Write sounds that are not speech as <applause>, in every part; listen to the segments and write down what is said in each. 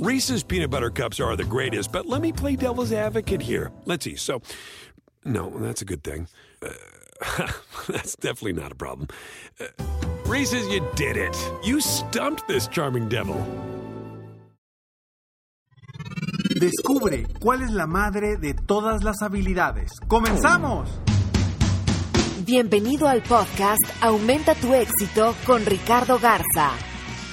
Reese's peanut butter cups are the greatest, but let me play devil's advocate here. Let's see. So, no, that's a good thing. Uh, <laughs> that's definitely not a problem. Uh, Reese's, you did it. You stumped this charming devil. Descubre cuál es la madre de todas las habilidades. ¡Comenzamos! Bienvenido al podcast Aumenta tu éxito con Ricardo Garza,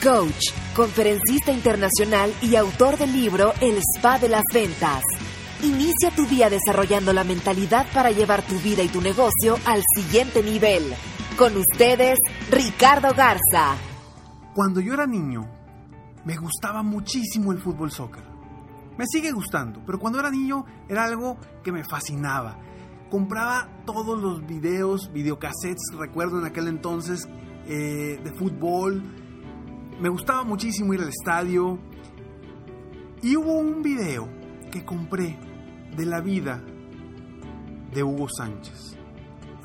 coach, conferencista internacional y autor del libro El Spa de las Ventas. Inicia tu día desarrollando la mentalidad para llevar tu vida y tu negocio al siguiente nivel. Con ustedes, Ricardo Garza. Cuando yo era niño, me gustaba muchísimo el fútbol soccer. Me sigue gustando, pero cuando era niño era algo que me fascinaba. Compraba todos los videos, videocassettes, recuerdo en aquel entonces, eh, de fútbol. Me gustaba muchísimo ir al estadio. Y hubo un video que compré de la vida de Hugo Sánchez,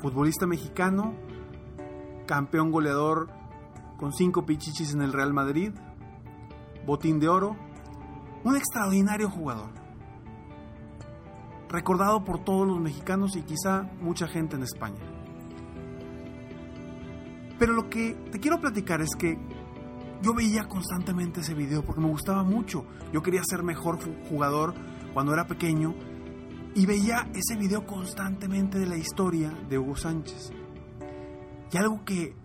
futbolista mexicano, campeón goleador con cinco pichichis en el Real Madrid, botín de oro, un extraordinario jugador, recordado por todos los mexicanos y quizá mucha gente en España. Pero lo que te quiero platicar es que yo veía constantemente ese video porque me gustaba mucho. Yo quería ser mejor jugador cuando era pequeño y veía ese video constantemente de la historia de Hugo Sánchez. Y algo que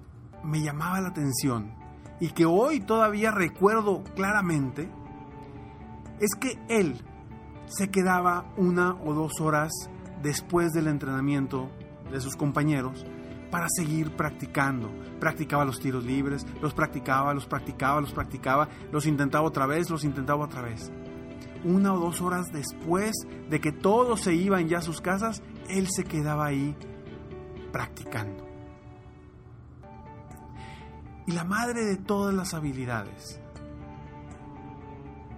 me llamaba la atención y que hoy todavía recuerdo claramente es que él se quedaba una o dos horas después del entrenamiento de sus compañeros para seguir practicando. Practicaba los tiros libres, los practicaba, los practicaba, los practicaba, los intentaba otra vez, los intentaba otra vez. Una o dos horas después de que todos se iban ya a sus casas, él se quedaba ahí practicando. Y la madre de todas las habilidades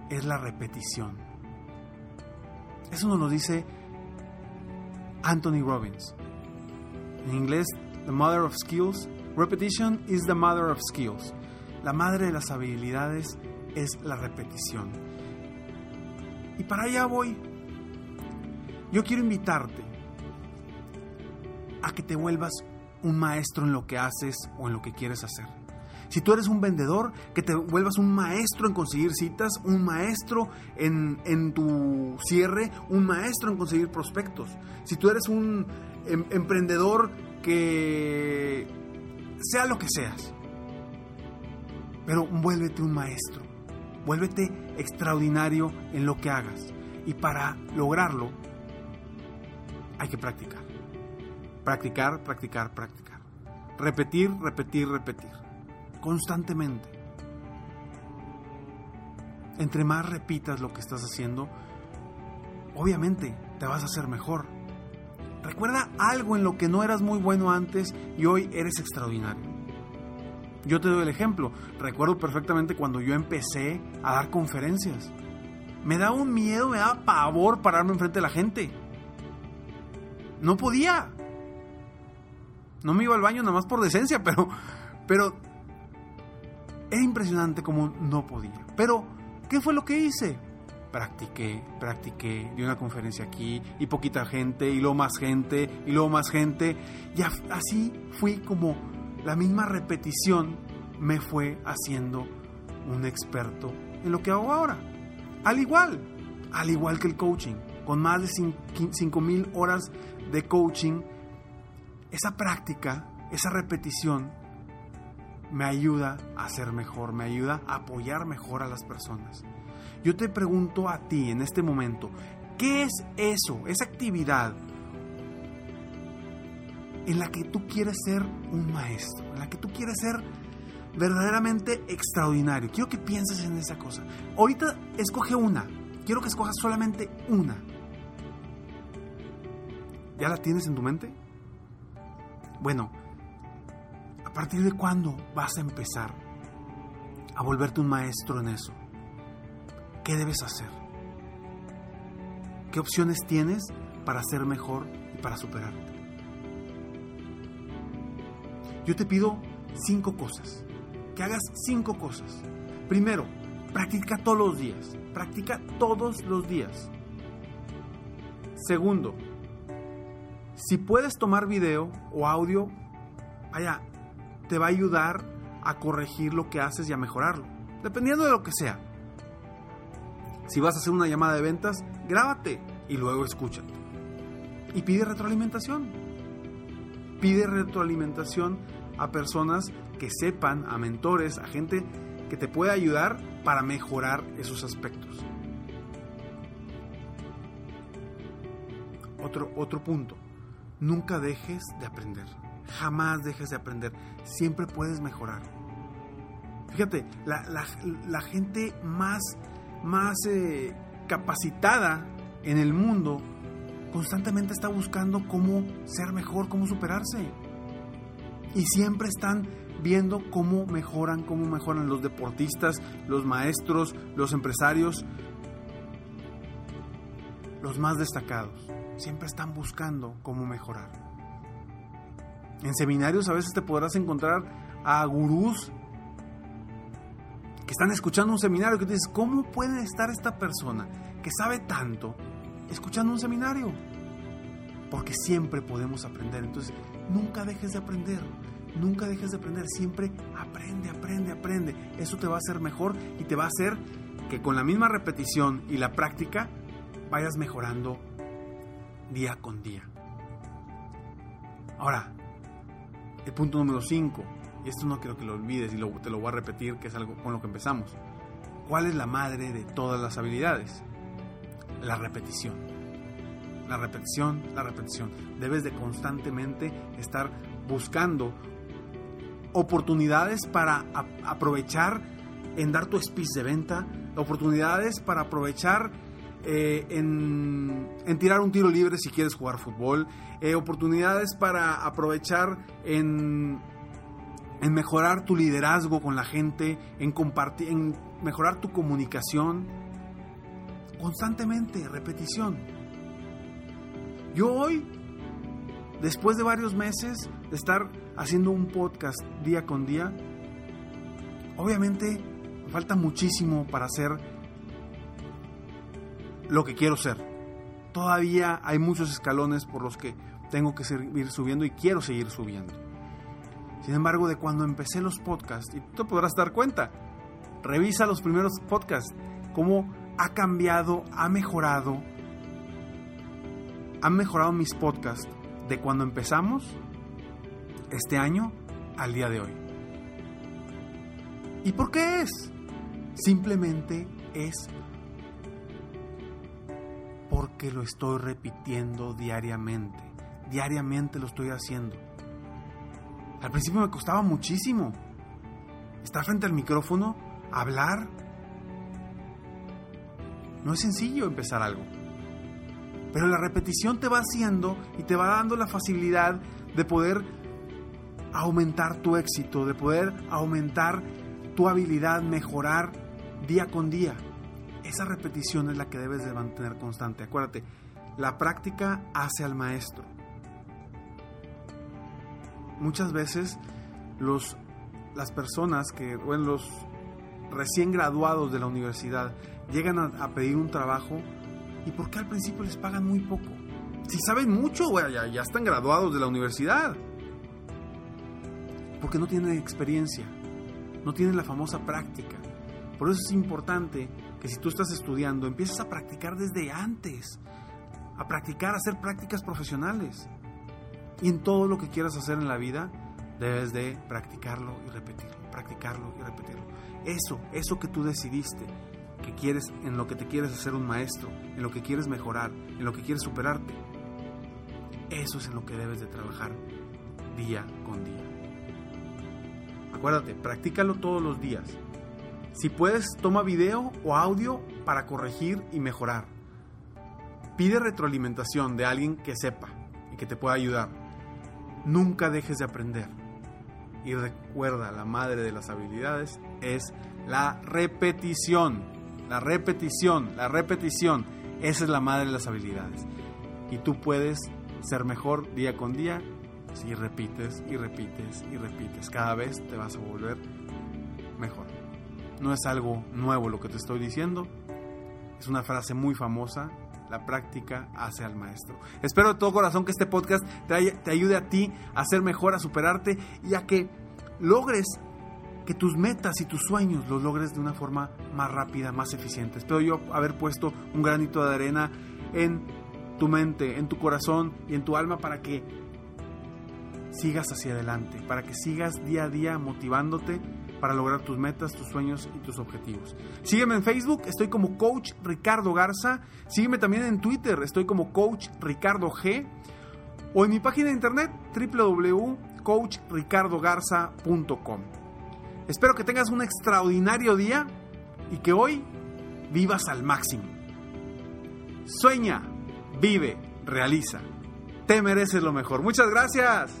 es la repetición. Eso nos lo dice Anthony Robbins. En inglés, The Mother of Skills. Repetition is the mother of skills. La madre de las habilidades es la repetición. Y para allá voy. Yo quiero invitarte a que te vuelvas un maestro en lo que haces o en lo que quieres hacer. Si tú eres un vendedor, que te vuelvas un maestro en conseguir citas, un maestro en, en tu cierre, un maestro en conseguir prospectos. Si tú eres un em, emprendedor que sea lo que seas, pero vuélvete un maestro, vuélvete extraordinario en lo que hagas. Y para lograrlo hay que practicar. Practicar, practicar, practicar. Repetir, repetir, repetir constantemente. Entre más repitas lo que estás haciendo, obviamente te vas a hacer mejor. Recuerda algo en lo que no eras muy bueno antes y hoy eres extraordinario. Yo te doy el ejemplo. Recuerdo perfectamente cuando yo empecé a dar conferencias. Me daba un miedo, me daba pavor pararme enfrente de la gente. No podía. No me iba al baño nada más por decencia, <laughs> pero, pero era impresionante como no podía. Pero, ¿qué fue lo que hice? Practiqué, practiqué, di una conferencia aquí y poquita gente y luego más gente y luego más gente. Y así fui como la misma repetición me fue haciendo un experto en lo que hago ahora. Al igual, al igual que el coaching, con más de 5.000 horas de coaching, esa práctica, esa repetición me ayuda a ser mejor, me ayuda a apoyar mejor a las personas. Yo te pregunto a ti en este momento, ¿qué es eso, esa actividad en la que tú quieres ser un maestro, en la que tú quieres ser verdaderamente extraordinario? Quiero que pienses en esa cosa. Ahorita escoge una, quiero que escojas solamente una. ¿Ya la tienes en tu mente? Bueno, ¿a partir de cuándo vas a empezar a volverte un maestro en eso? ¿Qué debes hacer? ¿Qué opciones tienes para ser mejor y para superarte? Yo te pido cinco cosas. Que hagas cinco cosas. Primero, practica todos los días. Practica todos los días. Segundo, si puedes tomar video o audio, vaya, te va a ayudar a corregir lo que haces y a mejorarlo, dependiendo de lo que sea. Si vas a hacer una llamada de ventas, grábate y luego escúchate. Y pide retroalimentación. Pide retroalimentación a personas que sepan, a mentores, a gente que te pueda ayudar para mejorar esos aspectos. Otro, otro punto, nunca dejes de aprender. Jamás dejes de aprender. Siempre puedes mejorar. Fíjate, la, gente más, más eh, capacitada en el mundo constantemente está buscando cómo ser mejor, cómo superarse. Y siempre están viendo cómo mejoran, cómo mejoran los deportistas, los maestros, los empresarios, los más destacados. Siempre están buscando cómo mejorar. En seminarios a veces te podrás encontrar a gurús que están escuchando un seminario que te dices, ¿cómo puede estar esta persona que sabe tanto escuchando un seminario? Porque siempre podemos aprender. Entonces, nunca dejes de aprender. Nunca dejes de aprender, siempre aprende, aprende, aprende. Eso te va a hacer mejor y te va a hacer que con la misma repetición y la práctica vayas mejorando día con día. Ahora, el punto número 5, y esto no quiero que lo olvides y te lo voy a repetir, que es algo con lo que empezamos. ¿Cuál es la madre de todas las habilidades? La repetición. La repetición, la repetición. Debes de constantemente estar buscando oportunidades para aprovechar en dar tu speech de venta, oportunidades para aprovechar eh, en, tirar un tiro libre si quieres jugar fútbol, eh, oportunidades para aprovechar en, en, mejorar tu liderazgo con la gente, en, compartir, en mejorar tu comunicación. Constantemente, repetición. Yo hoy, después de varios meses de estar haciendo un podcast día con día, obviamente falta muchísimo para hacer lo que quiero ser. Todavía hay muchos escalones por los que tengo que seguir subiendo y quiero seguir subiendo. Sin embargo, de cuando empecé los podcasts, y tú podrás dar cuenta, revisa los primeros podcasts, cómo ha cambiado, ha mejorado, han mejorado mis podcasts de cuando empezamos este año al día de hoy. ¿Y por qué es? Simplemente es porque lo estoy repitiendo diariamente. Diariamente lo estoy haciendo. Al principio me costaba muchísimo estar frente al micrófono, hablar. No es sencillo empezar algo. Pero la repetición te va haciendo y te va dando la facilidad de poder aumentar tu éxito, de poder aumentar tu habilidad, mejorar día con día. Esa repetición es la que debes de mantener constante. Acuérdate, la práctica hace al maestro. Muchas veces los, las personas que, bueno, los recién graduados de la universidad llegan a, pedir un trabajo y ¿por qué al principio les pagan muy poco? Si saben mucho, ya, ya están graduados de la universidad porque no tienen experiencia, no tienen la famosa práctica. Por eso es importante que si tú estás estudiando, empieces a practicar desde antes, a practicar, a hacer prácticas profesionales. Y en todo lo que quieras hacer en la vida, debes de practicarlo y repetirlo, practicarlo y repetirlo. Eso, eso que tú decidiste, que quieres, en lo que te quieres hacer un maestro, en lo que quieres mejorar, en lo que quieres superarte, eso es en lo que debes de trabajar día con día. Acuérdate, practícalo todos los días. Si puedes, toma video o audio para corregir y mejorar. Pide retroalimentación de alguien que sepa y que te pueda ayudar. Nunca dejes de aprender. Y recuerda, la madre de las habilidades es la repetición. La repetición, la repetición. Esa es la madre de las habilidades. Y tú puedes ser mejor día con día si repites y repites y repites. Cada vez te vas a volver mejor. No es algo nuevo lo que te estoy diciendo. Es una frase muy famosa. La práctica hace al maestro. Espero de todo corazón que este podcast te, te ayude a ti a ser mejor, a superarte y a que logres que tus metas y tus sueños los logres de una forma más rápida, más eficiente. Espero yo haber puesto un granito de arena en tu mente, en tu corazón y en tu alma para que sigas hacia adelante, para que sigas día a día motivándote para lograr tus metas, tus sueños y tus objetivos. Sígueme en Facebook, estoy como Coach Ricardo Garza. Sígueme también en Twitter, estoy como Coach Ricardo G. O en mi página de internet www.coachricardogarza.com. Espero que tengas un extraordinario día y que hoy vivas al máximo. Sueña, vive, realiza. Te mereces lo mejor. Muchas gracias.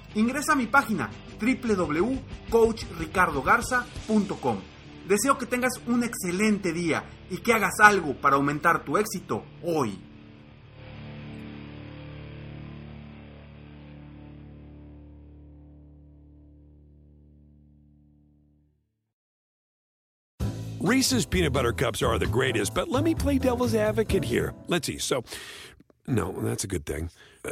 Ingresa a mi página www.coachricardogarza.com. Deseo que tengas un excelente día y que hagas algo para aumentar tu éxito hoy. Reese's peanut butter cups are the greatest, but let me play devil's advocate here. Let's see. So, no, that's a good thing. Uh,